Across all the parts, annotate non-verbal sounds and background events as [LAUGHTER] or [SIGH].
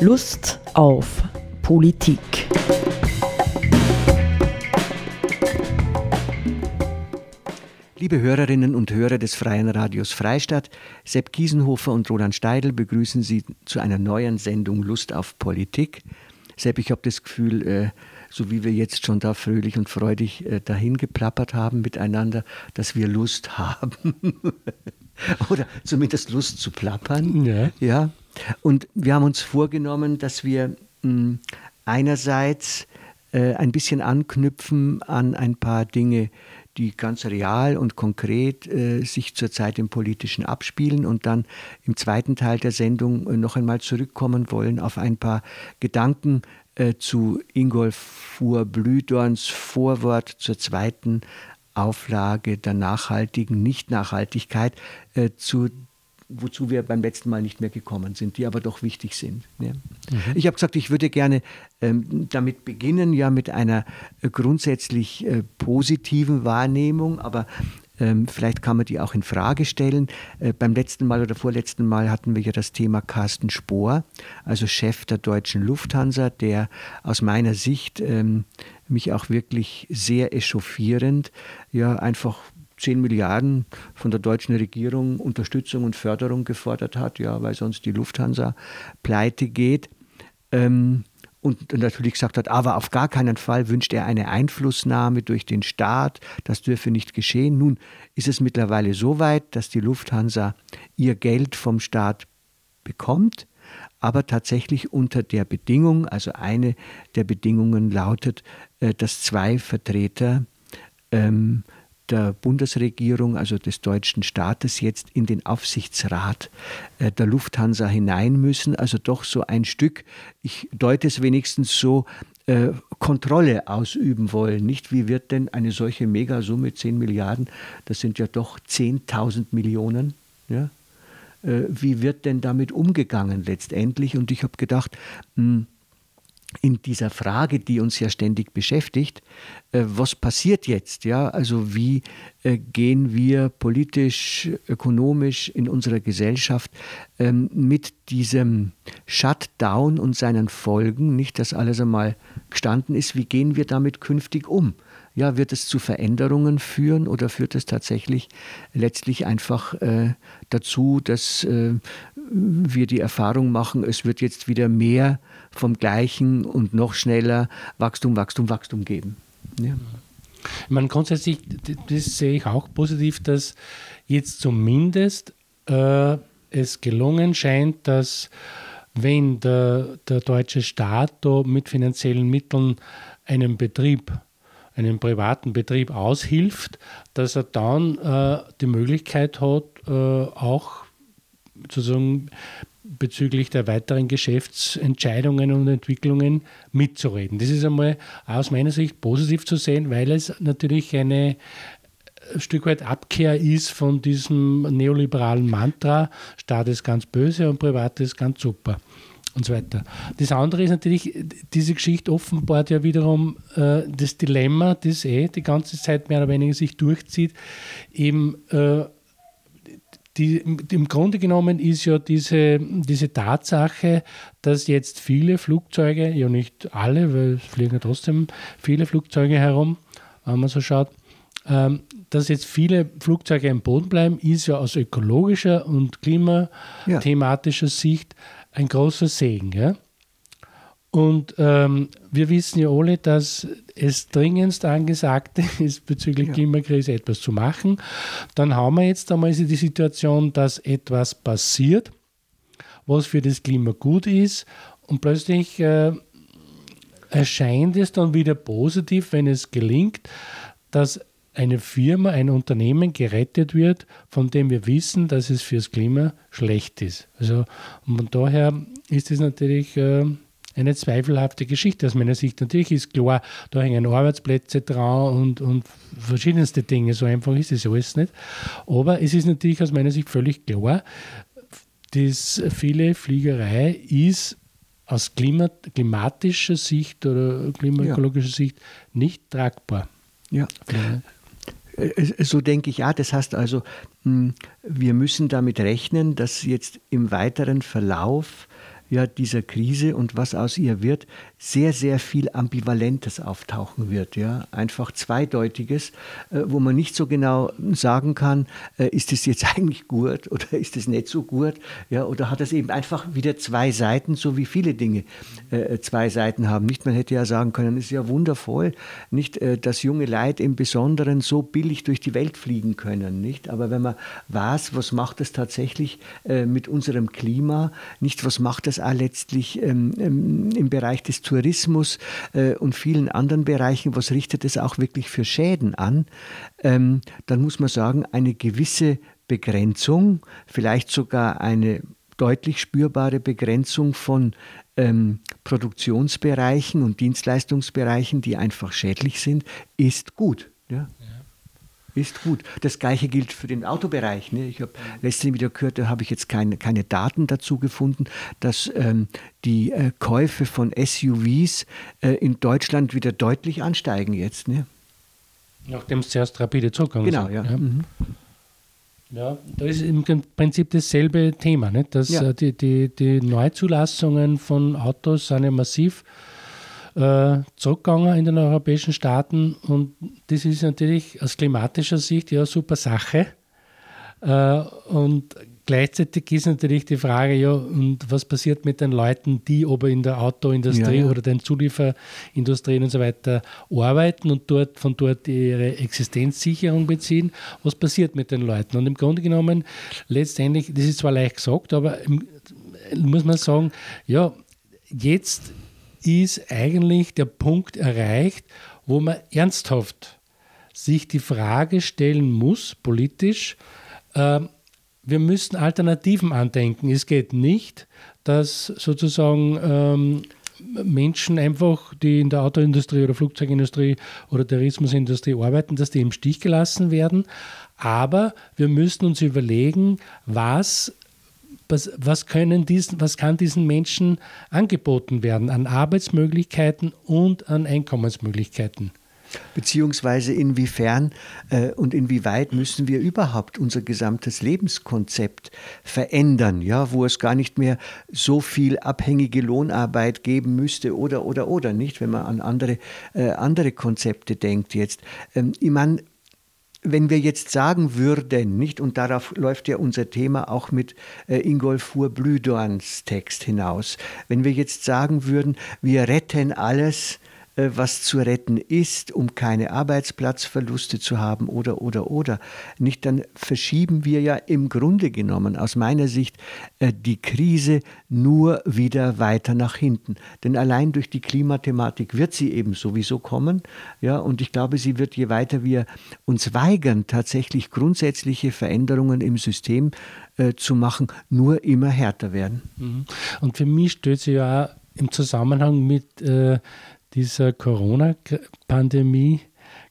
Lust auf Politik. Liebe Hörerinnen und Hörer des Freien Radios Freistadt, Sepp Kiesenhofer und Roland Steidl begrüßen Sie zu einer neuen Sendung Lust auf Politik. Sepp, ich habe das Gefühl, äh, so wie wir jetzt schon da fröhlich und freudig äh, dahin geplappert haben miteinander, dass wir Lust [LAUGHS] haben. Oder zumindest Lust zu plappern. Ja. ja. Und wir haben uns vorgenommen, dass wir mh, einerseits äh, ein bisschen anknüpfen an ein paar Dinge, die ganz real und konkret äh, sich zurzeit im Politischen abspielen und dann im zweiten Teil der Sendung äh, noch einmal zurückkommen wollen auf ein paar Gedanken äh, zu Ingolf Fuhr-Blühdorns Vorwort zur zweiten Auflage der nachhaltigen Nichtnachhaltigkeit, äh, zu wozu wir beim letzten Mal nicht mehr gekommen sind, die aber doch wichtig sind. Ja. Mhm. Ich habe gesagt, ich würde gerne ähm, damit beginnen, ja mit einer äh, grundsätzlich äh, positiven Wahrnehmung, aber ähm, vielleicht kann man die auch in Frage stellen. Äh, beim letzten Mal oder vorletzten Mal hatten wir ja das Thema Carsten Spohr, also Chef der deutschen Lufthansa, der aus meiner Sicht ähm, mich auch wirklich sehr echauffierend, ja einfach 10 Milliarden von der deutschen Regierung Unterstützung und Förderung gefordert hat, ja, weil sonst die Lufthansa pleite geht. Ähm, und natürlich gesagt hat, aber auf gar keinen Fall wünscht er eine Einflussnahme durch den Staat, das dürfe nicht geschehen. Nun ist es mittlerweile so weit, dass die Lufthansa ihr Geld vom Staat bekommt, aber tatsächlich unter der Bedingung, also eine der Bedingungen lautet, äh, dass zwei Vertreter ähm, der Bundesregierung, also des deutschen Staates, jetzt in den Aufsichtsrat äh, der Lufthansa hinein müssen. Also doch so ein Stück, ich deute es wenigstens so, äh, Kontrolle ausüben wollen. Nicht, wie wird denn eine solche Megasumme, 10 Milliarden, das sind ja doch 10.000 Millionen, ja? Äh, wie wird denn damit umgegangen letztendlich? Und ich habe gedacht, mh, hm, in dieser Frage, die uns ja ständig beschäftigt, äh, was passiert jetzt? Ja, also wie äh, gehen wir politisch, ökonomisch in unserer Gesellschaft ähm, mit diesem Shutdown und seinen Folgen, nicht dass alles einmal gestanden ist, wie gehen wir damit künftig um? Ja, wird es zu Veränderungen führen oder führt es tatsächlich letztlich einfach äh, dazu, dass äh, wir die Erfahrung machen, es wird jetzt wieder mehr vom Gleichen und noch schneller Wachstum, Wachstum, Wachstum geben? Ja. Ich meine, grundsätzlich, das sehe ich auch positiv, dass jetzt zumindest äh, es gelungen scheint, dass wenn der, der deutsche Staat da mit finanziellen Mitteln einen Betrieb einen privaten Betrieb aushilft, dass er dann äh, die Möglichkeit hat, äh, auch sozusagen bezüglich der weiteren Geschäftsentscheidungen und Entwicklungen mitzureden. Das ist einmal aus meiner Sicht positiv zu sehen, weil es natürlich eine ein Stück weit Abkehr ist von diesem neoliberalen Mantra, Staat ist ganz böse und Privat ist ganz super und so weiter. Das andere ist natürlich, diese Geschichte offenbart ja wiederum äh, das Dilemma, das eh die ganze Zeit mehr oder weniger sich durchzieht, eben äh, die, im Grunde genommen ist ja diese, diese Tatsache, dass jetzt viele Flugzeuge, ja nicht alle, weil es fliegen ja trotzdem viele Flugzeuge herum, wenn man so schaut, ähm, dass jetzt viele Flugzeuge am Boden bleiben, ist ja aus ökologischer und klimathematischer ja. Sicht ein großer Segen. Ja? Und ähm, wir wissen ja alle, dass es dringendst angesagt [LAUGHS] ist, bezüglich ja. Klimakrise etwas zu machen. Dann haben wir jetzt einmal die Situation, dass etwas passiert, was für das Klima gut ist. Und plötzlich äh, erscheint es dann wieder positiv, wenn es gelingt, dass eine Firma, ein Unternehmen gerettet wird, von dem wir wissen, dass es fürs Klima schlecht ist. Also und daher ist es natürlich äh, eine zweifelhafte Geschichte aus meiner Sicht. Natürlich ist klar, da hängen Arbeitsplätze dran und, und verschiedenste Dinge. So einfach ist es alles nicht. Aber es ist natürlich aus meiner Sicht völlig klar, dass viele Fliegerei ist aus Klima, klimatischer Sicht oder klimaökologischer ja. Sicht nicht tragbar. Ja. Äh, so denke ich, ja, das heißt also, hm, wir müssen damit rechnen, dass jetzt im weiteren Verlauf ja, dieser Krise und was aus ihr wird, sehr, sehr viel Ambivalentes auftauchen wird. Ja? Einfach Zweideutiges, äh, wo man nicht so genau sagen kann, äh, ist es jetzt [LAUGHS] eigentlich gut oder ist es nicht so gut? Ja? Oder hat es eben einfach wieder zwei Seiten, so wie viele Dinge äh, zwei Seiten haben. Nicht, man hätte ja sagen können, es ist ja wundervoll, nicht, dass junge Leute im Besonderen so billig durch die Welt fliegen können. Nicht? Aber wenn man weiß, was macht das tatsächlich mit unserem Klima, nicht was macht das auch letztlich ähm, ähm, im Bereich des Tourismus äh, und vielen anderen Bereichen, was richtet es auch wirklich für Schäden an, ähm, dann muss man sagen, eine gewisse Begrenzung, vielleicht sogar eine deutlich spürbare Begrenzung von ähm, Produktionsbereichen und Dienstleistungsbereichen, die einfach schädlich sind, ist gut. Ja? Ist gut. Das gleiche gilt für den Autobereich. Ne? Ich habe letztens wieder gehört, da habe ich jetzt keine, keine Daten dazu gefunden, dass ähm, die äh, Käufe von SUVs äh, in Deutschland wieder deutlich ansteigen jetzt. Ne? Nachdem es zuerst rapide zugegangen genau, ja. Ja. Mhm. ja. da ist im Prinzip dasselbe Thema, nicht? dass ja. äh, die, die, die Neuzulassungen von Autos sind ja massiv äh, zurückgegangen in den europäischen Staaten und das ist natürlich aus klimatischer Sicht ja eine super Sache. Äh, und gleichzeitig ist natürlich die Frage, ja, und was passiert mit den Leuten, die aber in der Autoindustrie ja, ja. oder den Zulieferindustrien und so weiter arbeiten und dort von dort ihre Existenzsicherung beziehen? Was passiert mit den Leuten? Und im Grunde genommen, letztendlich, das ist zwar leicht gesagt, aber muss man sagen, ja, jetzt ist eigentlich der Punkt erreicht, wo man ernsthaft sich die Frage stellen muss, politisch, äh, wir müssen Alternativen andenken. Es geht nicht, dass sozusagen ähm, Menschen einfach, die in der Autoindustrie oder Flugzeugindustrie oder Tourismusindustrie arbeiten, dass die im Stich gelassen werden. Aber wir müssen uns überlegen, was was, was, können diesen, was kann diesen Menschen angeboten werden an Arbeitsmöglichkeiten und an Einkommensmöglichkeiten? Beziehungsweise inwiefern äh, und inwieweit müssen wir überhaupt unser gesamtes Lebenskonzept verändern, ja, wo es gar nicht mehr so viel abhängige Lohnarbeit geben müsste oder oder oder nicht, wenn man an andere, äh, andere Konzepte denkt jetzt. Ähm, ich meine, wenn wir jetzt sagen würden, nicht, und darauf läuft ja unser Thema auch mit äh, Ingolfur Blüdorns Text hinaus, wenn wir jetzt sagen würden, wir retten alles, was zu retten ist, um keine Arbeitsplatzverluste zu haben oder, oder, oder. Nicht, dann verschieben wir ja im Grunde genommen aus meiner Sicht äh, die Krise nur wieder weiter nach hinten. Denn allein durch die Klimathematik wird sie eben sowieso kommen. Ja, und ich glaube, sie wird, je weiter wir uns weigern, tatsächlich grundsätzliche Veränderungen im System äh, zu machen, nur immer härter werden. Mhm. Und für mich stellt sich ja im Zusammenhang mit äh, dieser Corona-Pandemie,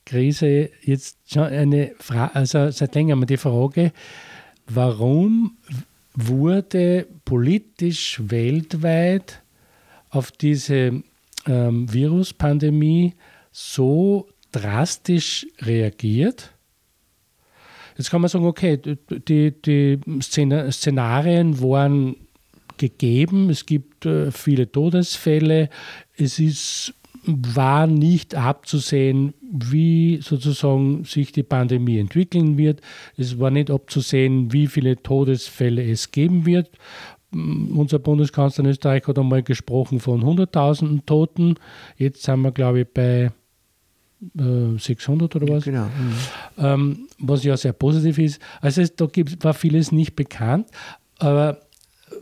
Krise jetzt schon eine Frage, also seit längerem die Frage, warum wurde politisch weltweit auf diese ähm, Viruspandemie so drastisch reagiert? Jetzt kann man sagen, okay, die, die Szenarien waren gegeben, es gibt äh, viele Todesfälle, es ist war nicht abzusehen, wie sozusagen sich die Pandemie entwickeln wird. Es war nicht abzusehen, wie viele Todesfälle es geben wird. Mm, unser Bundeskanzler in Österreich hat einmal gesprochen von 100.000 Toten. Jetzt sind wir, glaube ich, bei 600 äh, oder was. Genau. Mhm. Ähm, was ja sehr positiv ist. Also es, da gibt, war vieles nicht bekannt. Aber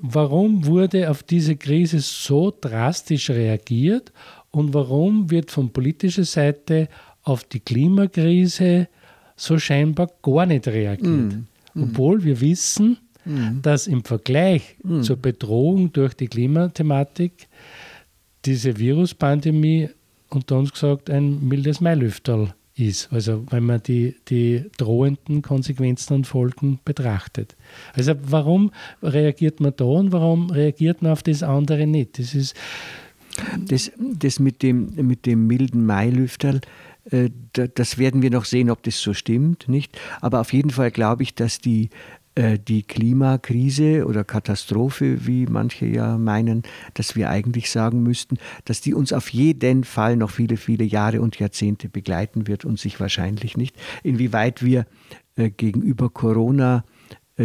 warum wurde auf diese Krise so drastisch reagiert und warum wird von politischer Seite auf die Klimakrise so scheinbar gar nicht reagiert? Mm. Obwohl wir wissen, mm. dass im Vergleich mm. zur Bedrohung durch die Klimathematik diese Viruspandemie unter uns gesagt ein mildes Mailüfterl ist. Also wenn man die, die drohenden Konsequenzen und Folgen betrachtet. Also warum reagiert man da und warum reagiert man auf das andere nicht? Das ist das, das mit, dem, mit dem milden Mailüfterl, äh, das werden wir noch sehen, ob das so stimmt, nicht? Aber auf jeden Fall glaube ich, dass die äh, die Klimakrise oder Katastrophe, wie manche ja meinen, dass wir eigentlich sagen müssten, dass die uns auf jeden Fall noch viele, viele Jahre und Jahrzehnte begleiten wird und sich wahrscheinlich nicht. Inwieweit wir äh, gegenüber Corona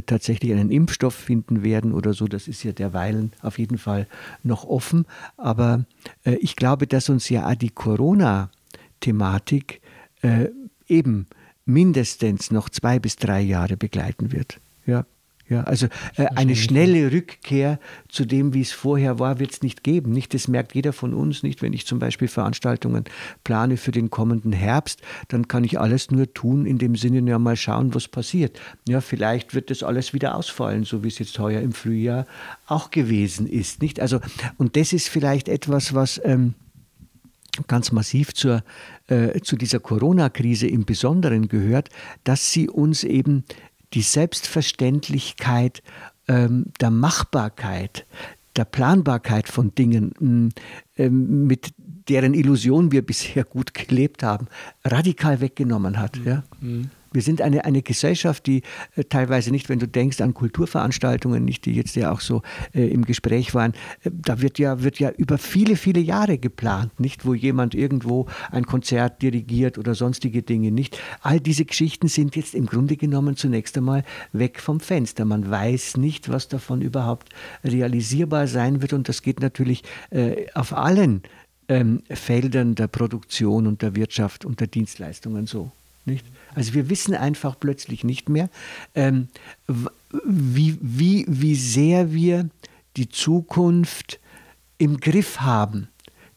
tatsächlich einen Impfstoff finden werden oder so, das ist ja derweilen auf jeden Fall noch offen. Aber äh, ich glaube, dass uns ja die Corona-Thematik äh, eben mindestens noch zwei bis drei Jahre begleiten wird. Ja, ja, also äh, eine schnelle Rückkehr zu dem, wie es vorher war, wird es nicht geben. Nicht, das merkt jeder von uns nicht. Wenn ich zum Beispiel Veranstaltungen plane für den kommenden Herbst, dann kann ich alles nur tun, in dem Sinne, ja mal schauen, was passiert. Ja, vielleicht wird das alles wieder ausfallen, so wie es jetzt heuer im Frühjahr auch gewesen ist. Nicht? Also, und das ist vielleicht etwas, was ähm, ganz massiv zur, äh, zu dieser Corona-Krise im Besonderen gehört, dass sie uns eben die Selbstverständlichkeit ähm, der Machbarkeit, der Planbarkeit von Dingen, mm, ähm, mit deren Illusion wir bisher gut gelebt haben, radikal weggenommen hat. Mhm. Ja? Mhm. Wir sind eine, eine Gesellschaft, die äh, teilweise nicht, wenn du denkst an Kulturveranstaltungen, nicht, die jetzt ja auch so äh, im Gespräch waren, äh, da wird ja, wird ja über viele, viele Jahre geplant, nicht, wo jemand irgendwo ein Konzert dirigiert oder sonstige Dinge nicht. All diese Geschichten sind jetzt im Grunde genommen zunächst einmal weg vom Fenster. Man weiß nicht, was davon überhaupt realisierbar sein wird und das geht natürlich äh, auf allen ähm, Feldern der Produktion und der Wirtschaft und der Dienstleistungen so. Nicht? Also wir wissen einfach plötzlich nicht mehr, ähm, wie, wie, wie sehr wir die Zukunft im Griff haben.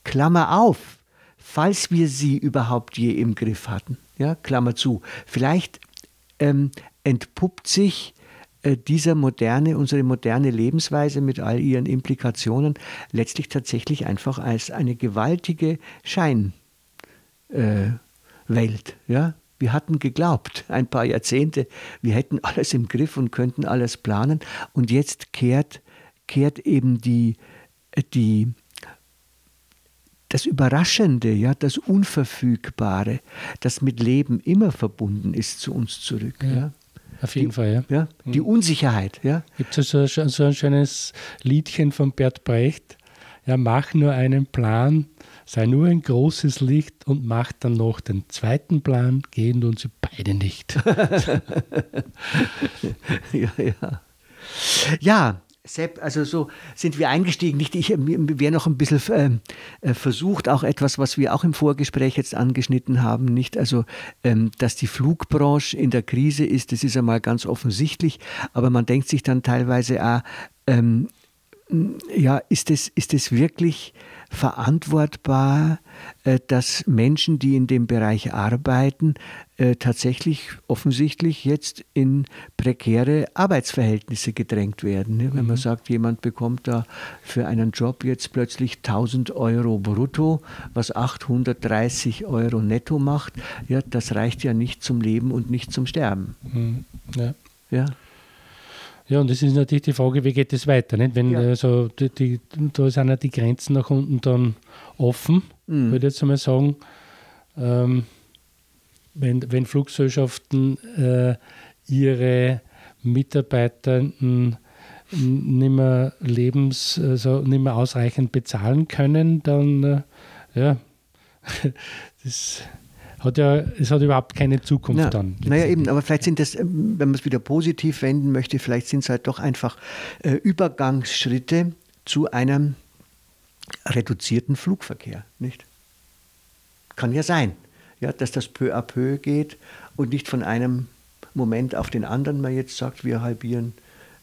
Klammer auf, falls wir sie überhaupt je im Griff hatten. Ja, Klammer zu. Vielleicht ähm, entpuppt sich äh, dieser moderne, unsere moderne Lebensweise mit all ihren Implikationen letztlich tatsächlich einfach als eine gewaltige Scheinwelt. Äh, ja? Wir hatten geglaubt, ein paar Jahrzehnte, wir hätten alles im Griff und könnten alles planen. Und jetzt kehrt, kehrt eben die, die, das Überraschende, ja, das Unverfügbare, das mit Leben immer verbunden ist, zu uns zurück. Ja. ja. Auf jeden die, Fall, ja. ja. Die mhm. Unsicherheit, ja. Gibt es so, so ein schönes Liedchen von Bert Brecht? Ja, mach nur einen Plan, sei nur ein großes Licht und mach dann noch den zweiten Plan, gehen uns beide nicht. [LAUGHS] [LAUGHS] ja, ja. Ja, Sepp, also so sind wir eingestiegen. Nicht, ich wäre noch ein bisschen ähm, äh, versucht, auch etwas, was wir auch im Vorgespräch jetzt angeschnitten haben, nicht, also ähm, dass die Flugbranche in der Krise ist, das ist einmal ganz offensichtlich, aber man denkt sich dann teilweise, ah, ähm, ja, ist es, ist es wirklich verantwortbar, äh, dass Menschen, die in dem Bereich arbeiten, äh, tatsächlich offensichtlich jetzt in prekäre Arbeitsverhältnisse gedrängt werden. Wenn man mhm. sagt, jemand bekommt da für einen Job jetzt plötzlich 1000 Euro brutto, was 830 Euro netto macht, ja, das reicht ja nicht zum Leben und nicht zum Sterben. Mhm. Ja. ja. Ja, und es ist natürlich die Frage, wie geht es weiter? Nicht? Wenn ja. also die, die, da sind ja die Grenzen nach unten dann offen, mhm. würde ich jetzt einmal sagen. Ähm, wenn, wenn Fluggesellschaften äh, ihre Mitarbeitenden nicht mehr lebens, also nicht mehr ausreichend bezahlen können, dann äh, ja, [LAUGHS] das hat ja, es hat überhaupt keine Zukunft Na, dann. Naja, eben, aber vielleicht sind das, ähm, wenn man es wieder positiv wenden möchte, vielleicht sind es halt doch einfach äh, Übergangsschritte zu einem reduzierten Flugverkehr, nicht? Kann ja sein, ja, dass das peu à peu geht und nicht von einem Moment auf den anderen man jetzt sagt, wir halbieren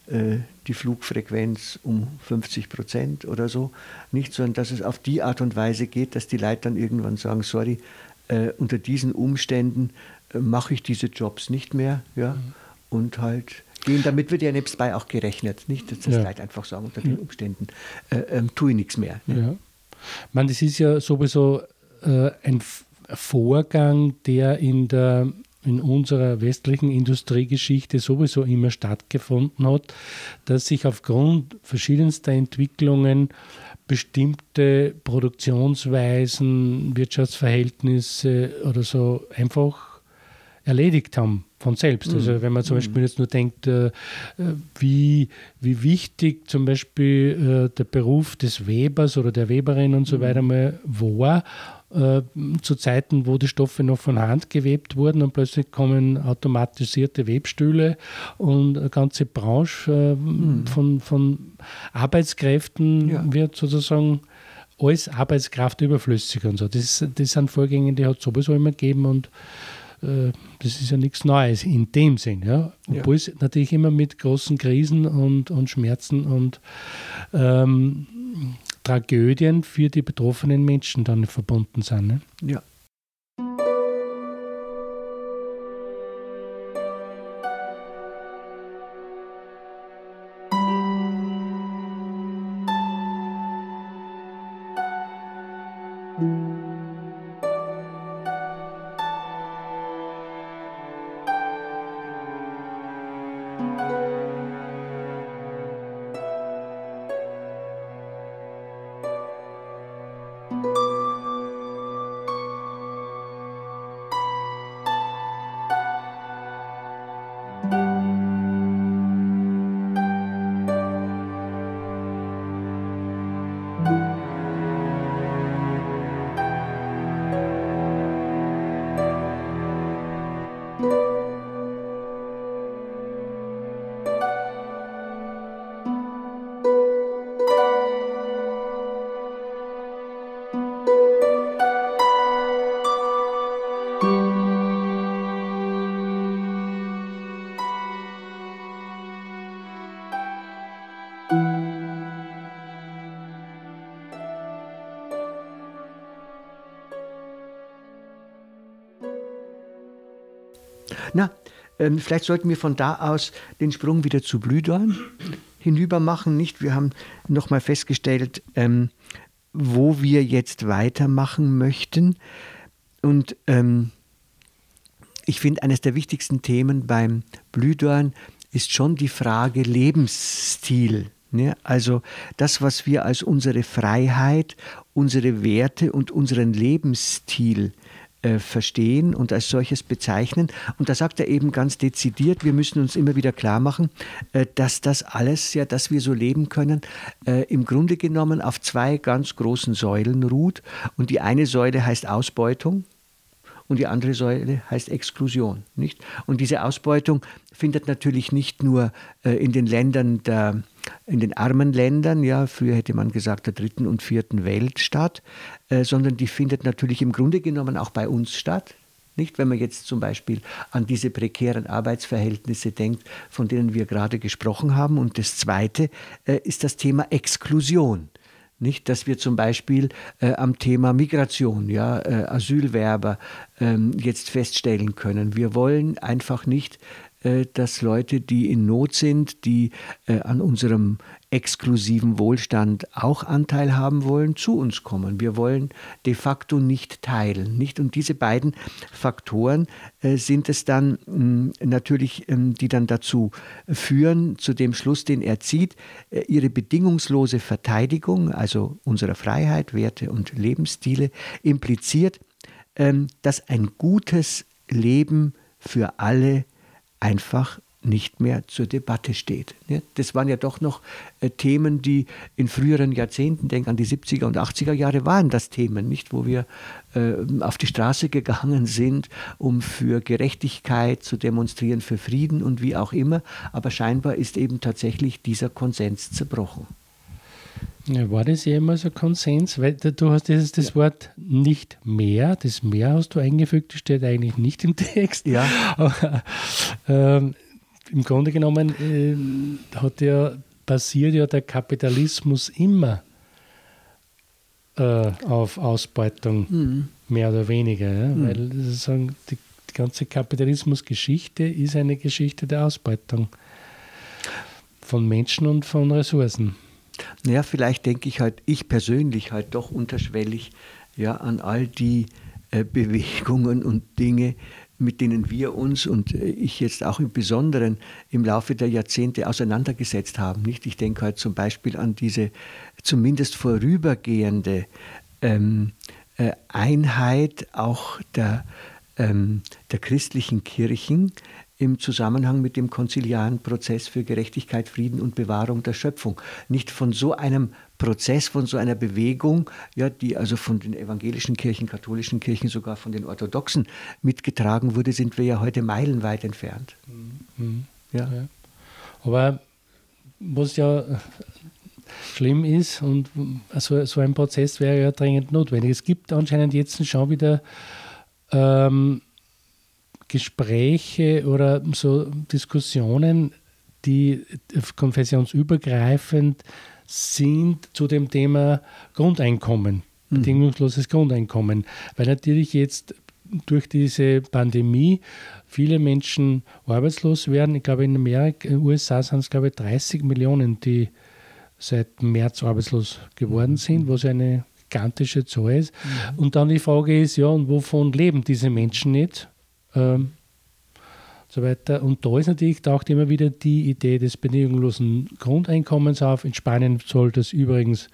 äh, die Flugfrequenz um 50 Prozent oder so, nicht, sondern dass es auf die Art und Weise geht, dass die Leute dann irgendwann sagen, sorry, äh, unter diesen Umständen äh, mache ich diese Jobs nicht mehr. Ja? Mhm. Und halt gehen, damit wird ja nebenbei auch gerechnet. Nicht, dass das ja. Leute einfach sagen, unter den Umständen äh, ähm, tue ich nichts mehr. Ne? Ja. Man, das ist ja sowieso äh, ein Vorgang, der in der in unserer westlichen Industriegeschichte sowieso immer stattgefunden hat, dass sich aufgrund verschiedenster Entwicklungen bestimmte Produktionsweisen, Wirtschaftsverhältnisse oder so einfach erledigt haben von selbst. Also mhm. wenn man zum Beispiel mhm. jetzt nur denkt, äh, wie, wie wichtig zum Beispiel äh, der Beruf des Webers oder der Weberin und so mhm. weiter mal war, äh, zu Zeiten, wo die Stoffe noch von Hand gewebt wurden und plötzlich kommen automatisierte Webstühle und eine ganze Branche äh, mhm. von, von Arbeitskräften ja. wird sozusagen als Arbeitskraft überflüssig und so. Das, das sind Vorgänge, die hat es sowieso immer gegeben und äh, das ist ja nichts Neues in dem Sinn. Ja? Obwohl ja. es natürlich immer mit großen Krisen und, und Schmerzen und ähm, Tragödien für die betroffenen Menschen dann verbunden sind. Ne? Ja. Ähm, vielleicht sollten wir von da aus den Sprung wieder zu Blühdorn hinüber machen. Nicht? Wir haben nochmal festgestellt, ähm, wo wir jetzt weitermachen möchten. Und ähm, ich finde, eines der wichtigsten Themen beim Blühdorn ist schon die Frage Lebensstil. Ne? Also das, was wir als unsere Freiheit, unsere Werte und unseren Lebensstil äh, verstehen und als solches bezeichnen. Und da sagt er eben ganz dezidiert, wir müssen uns immer wieder klar machen, äh, dass das alles, ja, dass wir so leben können, äh, im Grunde genommen auf zwei ganz großen Säulen ruht. Und die eine Säule heißt Ausbeutung und die andere Säule heißt Exklusion. Nicht? Und diese Ausbeutung findet natürlich nicht nur in den Ländern der, in den armen Ländern, ja, früher hätte man gesagt der dritten und vierten Welt statt, äh, sondern die findet natürlich im Grunde genommen auch bei uns statt. Nicht, wenn man jetzt zum Beispiel an diese prekären Arbeitsverhältnisse denkt, von denen wir gerade gesprochen haben. Und das Zweite äh, ist das Thema Exklusion. Nicht, dass wir zum Beispiel äh, am Thema Migration, ja, äh, Asylwerber ähm, jetzt feststellen können. Wir wollen einfach nicht, dass Leute, die in Not sind, die äh, an unserem exklusiven Wohlstand auch Anteil haben wollen, zu uns kommen. Wir wollen de facto nicht teilen. Nicht? Und diese beiden Faktoren äh, sind es dann mh, mm, natürlich, ähm, die dann dazu führen, zu dem Schluss, den er zieht, äh, ihre bedingungslose Verteidigung, also unserer Freiheit, Werte und Lebensstile, impliziert, ähm, dass ein gutes Leben für alle einfach nicht mehr zur Debatte steht. Das waren ja doch noch äh, Themen, die in früheren Jahrzehnten, denk an die 70er und 80er Jahre, waren das Themen, nicht, wo wir äh, auf die Straße gegangen sind, um für Gerechtigkeit zu demonstrieren, für Frieden und wie auch immer. Aber scheinbar ist eben tatsächlich dieser Konsens zerbrochen. Ja, war das jemals ein Konsens? Weil du hast dieses das ja. Wort nicht mehr, das mehr hast du eingefügt, das steht eigentlich nicht im Text. Ja. Aber, ähm, im Grunde genommen äh, hat ja, basiert ja der Kapitalismus immer äh, auf Ausbeutung, mhm. mehr oder weniger. Ja? Mhm. Weil sozusagen die, die ganze Kapitalismusgeschichte ist eine Geschichte der Ausbeutung von Menschen und von Ressourcen. Naja, vielleicht denke ich halt, ich persönlich halt doch unterschwellig ja, an all die äh, Bewegungen und Dinge, mit denen wir uns und äh, ich jetzt auch im Besonderen im Laufe der Jahrzehnte auseinandergesetzt haben. Nicht? Ich denke halt zum Beispiel an diese zumindest vorübergehende ähm, äh, Einheit auch der ähm, der christlichen Kirchen im Zusammenhang mit dem konziliaren Prozess für Gerechtigkeit, Frieden und Bewahrung der Schöpfung. Nicht von so einem Prozess, von so einer Bewegung, ja, die also von den evangelischen Kirchen, katholischen Kirchen, sogar von den orthodoxen mitgetragen wurde, sind wir ja heute meilenweit entfernt. Mhm. Ja. ja. Aber was ja schlimm ist und so, so ein Prozess wäre ja dringend notwendig. Es gibt anscheinend jetzt schon wieder ähm, Gespräche oder so Diskussionen, die konfessionsübergreifend sind zu dem Thema Grundeinkommen, mhm. bedingungsloses Grundeinkommen, weil natürlich jetzt durch diese Pandemie viele Menschen arbeitslos werden. Ich glaube, in Amerika, in den USA sind es, glaube ich, 30 Millionen, die seit März arbeitslos geworden sind, was eine gigantische Zahl ist. Mhm. Und dann die Frage ist, ja, und wovon leben diese Menschen nicht? Ähm, so weiter. Und da ist natürlich taucht immer wieder die Idee des bedingungslosen Grundeinkommens auf. In Spanien soll das übrigens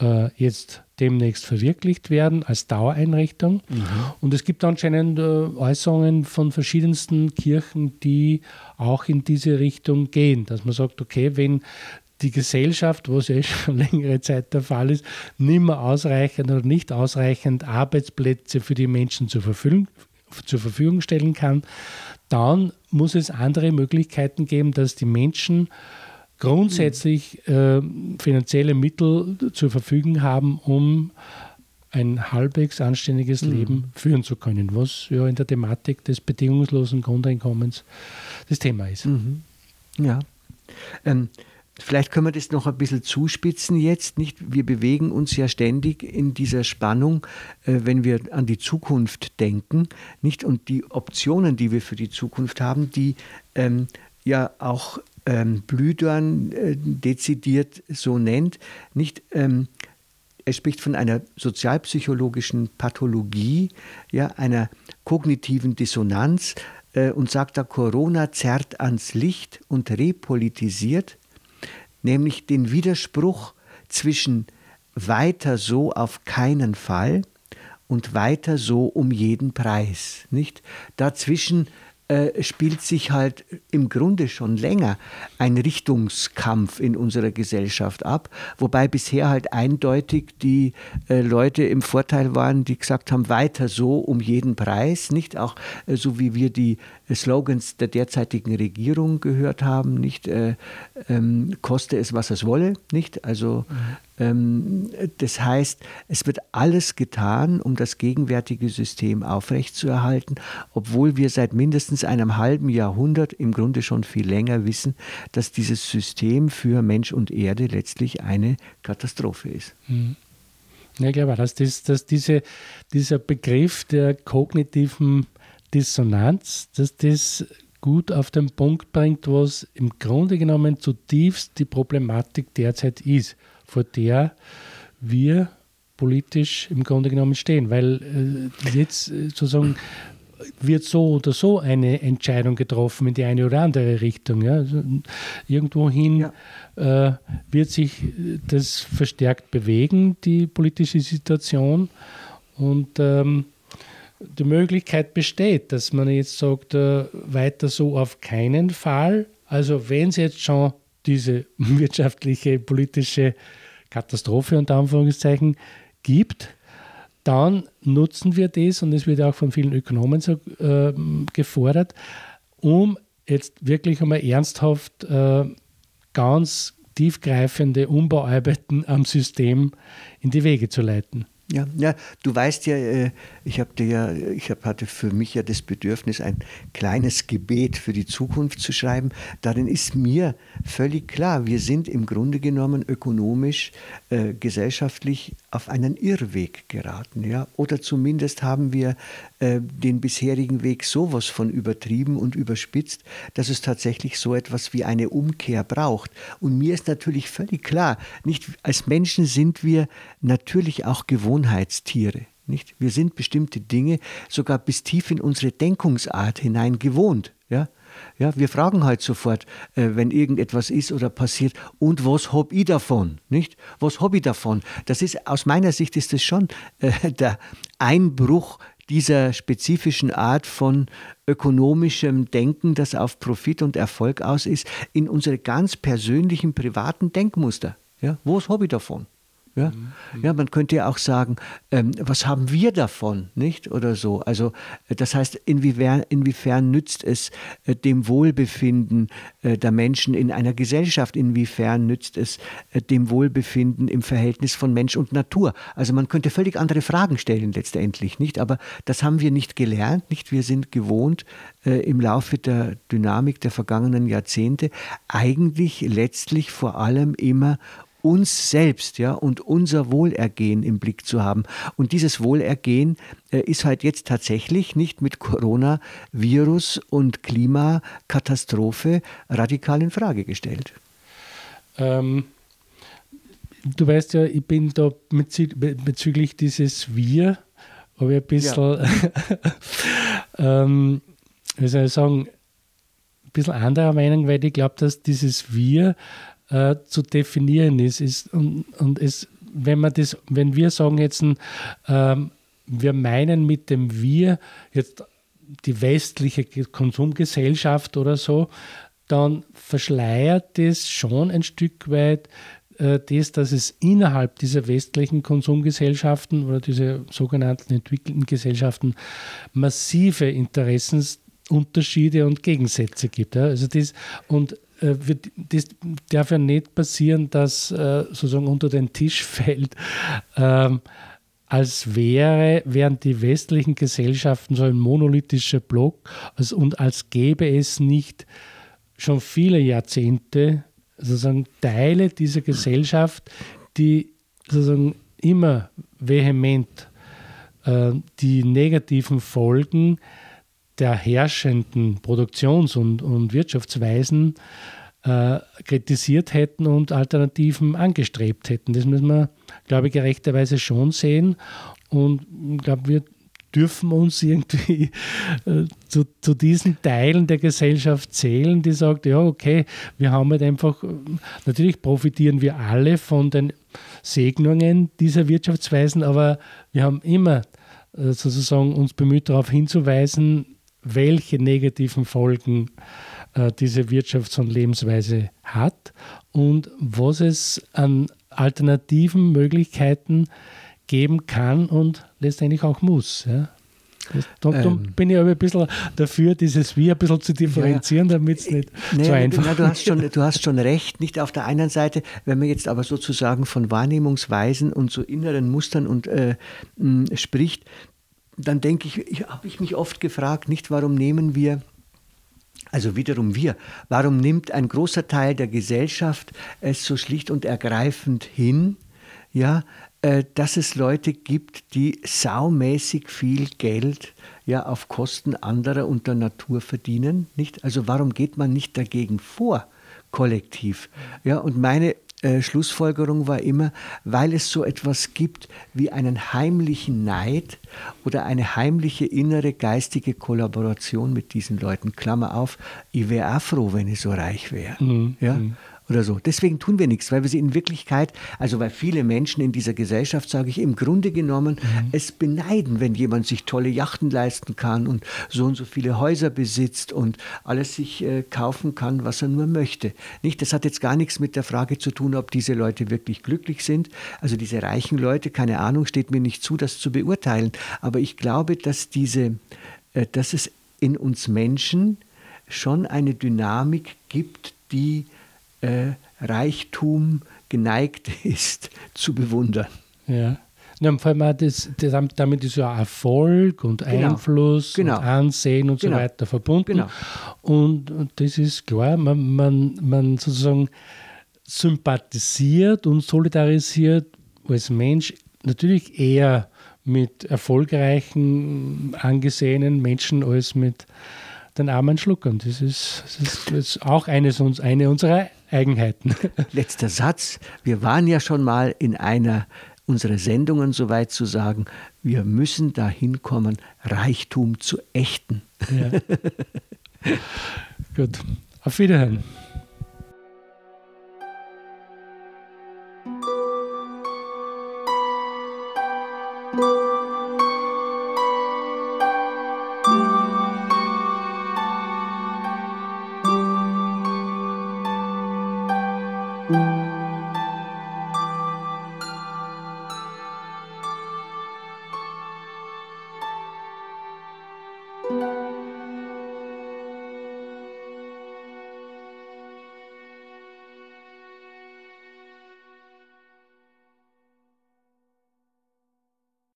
äh, jetzt demnächst verwirklicht werden als Dauereinrichtung. Mhm. Und es gibt anscheinend äh, Äußerungen von verschiedensten Kirchen, die auch in diese Richtung gehen, dass man sagt, okay, wenn die Gesellschaft, was ja [LAUGHS] schon längere Zeit der Fall ist, nicht mehr ausreichend oder nicht ausreichend Arbeitsplätze für die Menschen zur Verfügung, zur Verfügung stellen kann, dann muss es andere Möglichkeiten geben, dass die Menschen grundsätzlich äh, finanzielle Mittel zur Verfügung haben, um ein halbwegs anständiges mhm. Leben führen zu können, was ja in der Thematik des bedingungslosen Grundeinkommens das Thema ist. Mhm. Ja. Ähm, Vielleicht können wir das noch ein bisschen zuspitzen jetzt, nicht? Wir bewegen uns ja ständig in dieser Spannung, äh, wenn wir an die Zukunft denken, nicht? Und die Optionen, die wir für die Zukunft haben, die ähm, ja auch ähm, Blüdorn äh, dezidiert so nennt, nicht? Ähm, er spricht von einer sozialpsychologischen Pathologie, ja, einer kognitiven Dissonanz äh, und sagt da, Corona zerrt ans Licht und repolitisiert nämlich den Widerspruch zwischen weiter so auf keinen Fall und weiter so um jeden Preis. Nicht? Dazwischen äh, spielt sich halt im Grunde schon länger ein Richtungskampf in unserer Gesellschaft ab, wobei bisher halt eindeutig die äh, Leute im Vorteil waren, die gesagt haben, weiter so um jeden Preis, nicht auch äh, so wie wir die Slogans der derzeitigen Regierung gehört haben, nicht äh, ähm, koste es, was es wolle, nicht? Also mhm. Das heißt, es wird alles getan, um das gegenwärtige System aufrechtzuerhalten, obwohl wir seit mindestens einem halben Jahrhundert im Grunde schon viel länger wissen, dass dieses System für Mensch und Erde letztlich eine Katastrophe ist. Mhm. Ja, glaube, dass, das, dass diese, dieser Begriff der kognitiven Dissonanz, dass das gut auf den Punkt bringt, was im Grunde genommen zutiefst die Problematik derzeit ist, vor der wir politisch im Grunde genommen stehen. Weil äh, jetzt äh, sozusagen wird so oder so eine Entscheidung getroffen in die eine oder andere Richtung. Ja. Also, irgendwohin ja. äh, wird sich das verstärkt bewegen, die politische Situation. Und ähm, die Möglichkeit besteht, dass man jetzt sagt, äh, weiter so auf keinen Fall. Also wenn es jetzt schon diese [LAUGHS] wirtschaftliche, politische Katastrophe unter Anführungszeichen gibt, dann nutzen wir das, und es wird auch von vielen Ökonomen so äh, gefordert, um jetzt wirklich einmal ernsthaft äh, ganz tiefgreifende Umbauarbeiten am System in die Wege zu leiten. Ja, ja, du weißt ja, äh, ich habe ja, ich hab, hatte für mich ja das Bedürfnis, ein kleines Gebet für die Zukunft zu schreiben. Darin ist mir völlig klar, wir sind im Grunde genommen ökonomisch, äh, gesellschaftlich auf einen Irrweg geraten, ja, oder zumindest haben wir äh, den bisherigen Weg sowas von übertrieben und überspitzt, dass es tatsächlich so etwas wie eine Umkehr braucht. Und mir ist natürlich völlig klar, nicht als Menschen sind wir natürlich auch Gewohnheitstiere. Nicht? Wir sind bestimmte Dinge sogar bis tief in unsere Denkungsart hinein gewohnt. Ja? Ja, wir fragen halt sofort, äh, wenn irgendetwas ist oder passiert, und was hab ich davon? Nicht? Was hab ich davon? Das ist aus meiner Sicht ist das schon äh, [LAUGHS] der Einbruch dieser spezifischen Art von ökonomischem Denken, das auf Profit und Erfolg aus ist, in unsere ganz persönlichen privaten Denkmuster. Ja, wo habe ich davon? Ja, mhm. ja man könnte ja auch sagen, ähm, was haben wir davon, nicht? Oder so. Also, äh, das heißt, inwiefern, inwiefern nützt es äh, dem Wohlbefinden äh, der Menschen in einer Gesellschaft? Inwiefern nützt es äh, dem Wohlbefinden im Verhältnis von Mensch und Natur? Also, man könnte völlig andere Fragen stellen, letztendlich, nicht? Aber das haben wir nicht gelernt, nicht? Wir sind gewohnt, äh, im Laufe der Dynamik der vergangenen Jahrzehnte eigentlich letztlich vor allem immer uns selbst ja, und unser Wohlergehen im Blick zu haben. Und dieses Wohlergehen äh, ist halt jetzt tatsächlich nicht mit Coronavirus und Klimakatastrophe radikal in Frage gestellt. Ähm, du weißt ja, ich bin da bezüglich dieses Wir, aber ein bisschen, ja. [LAUGHS] ähm, wie soll ich sagen, ein bisschen anderer Meinung, weil ich glaube, dass dieses Wir äh, zu definieren ist. ist und, und es, wenn, man das, wenn wir sagen jetzt, ähm, wir meinen mit dem Wir jetzt die westliche Konsumgesellschaft oder so, dann verschleiert das schon ein Stück weit äh, das, dass es innerhalb dieser westlichen Konsumgesellschaften oder dieser sogenannten entwickelten Gesellschaften massive Interessensunterschiede und Gegensätze gibt. Ja. Also das, und wird, das darf ja nicht passieren, dass äh, sozusagen unter den Tisch [LAUGHS] fällt, ähm, als wäre, wären die westlichen Gesellschaften so ein monolithischer Block also, und als gäbe es nicht schon viele Jahrzehnte sozusagen Teile dieser Gesellschaft, die sozusagen immer vehement äh, die negativen Folgen der herrschenden Produktions- und, und Wirtschaftsweisen äh, kritisiert hätten und Alternativen angestrebt hätten. Das müssen wir, glaube ich, gerechterweise schon sehen. Und ich glaube, wir dürfen uns irgendwie äh, zu, zu, diesen Teilen der Gesellschaft zählen, die sagt, ja, okay, wir haben halt einfach, natürlich profitieren wir alle von den Segnungen dieser Wirtschaftsweisen, aber wir haben immer äh, sozusagen uns bemüht, darauf hinzuweisen, welche negativen Folgen äh, diese Wirtschafts- und Lebensweise hat und was es an alternativen Möglichkeiten geben kann und letztendlich auch muss. Ja. Da ähm, bin ich aber ein bisschen dafür, dieses Wie ein bisschen zu differenzieren, ja, damit es nicht nee, so einfach ist. Du, hast schon, du hast schon recht. Nicht auf der einen Seite, wenn man jetzt aber sozusagen von Wahrnehmungsweisen und so inneren Mustern und, äh, spricht, dann denke ich, ich habe ich mich oft gefragt, nicht warum nehmen wir also wiederum wir. Warum nimmt ein großer Teil der Gesellschaft es so schlicht und ergreifend hin, ja, äh, dass es Leute gibt, die saumäßig viel Geld ja auf Kosten anderer und der Natur verdienen, nicht? Also warum geht man nicht dagegen vor, kollektiv? Ja, und meine äh, Schlussfolgerung war immer, weil es so etwas gibt wie einen heimlichen Neid oder eine heimliche innere geistige Kollaboration mit diesen Leuten. Klammer auf, ich wäre auch froh, wenn ich so reich wäre. Mhm. Ja? Mhm oder so. Deswegen tun wir nichts, weil wir sie in Wirklichkeit, also weil viele Menschen in dieser Gesellschaft, sage ich, im Grunde genommen mhm. es beneiden, wenn jemand sich tolle Yachten leisten kann und so und so viele Häuser besitzt und alles sich äh, kaufen kann, was er nur möchte. Nicht? Das hat jetzt gar nichts mit der Frage zu tun, ob diese Leute wirklich glücklich sind. Also diese reichen Leute, keine Ahnung, steht mir nicht zu, das zu beurteilen. Aber ich glaube, dass diese, äh, dass es in uns Menschen schon eine Dynamik gibt, die äh, Reichtum geneigt [LAUGHS] ist zu bewundern. Ja. Ja, vor allem das, das, damit ist ja Erfolg und genau. Einfluss genau. und Ansehen und genau. so weiter verbunden. Genau. Und, und, das ist klar, man, man, man sozusagen sympathisiert und solidarisiert als Mensch natürlich eher mit erfolgreichen, angesehenen Menschen als mit den armen Schluckern. Das ist, das ist, das ist auch eines, eine unserer Eigenheiten. [LAUGHS] Letzter Satz. Wir waren ja schon mal in einer unserer Sendungen so weit zu sagen, wir müssen dahin kommen, Reichtum zu ächten. Ja. [LAUGHS] Gut. Auf Wiederhören.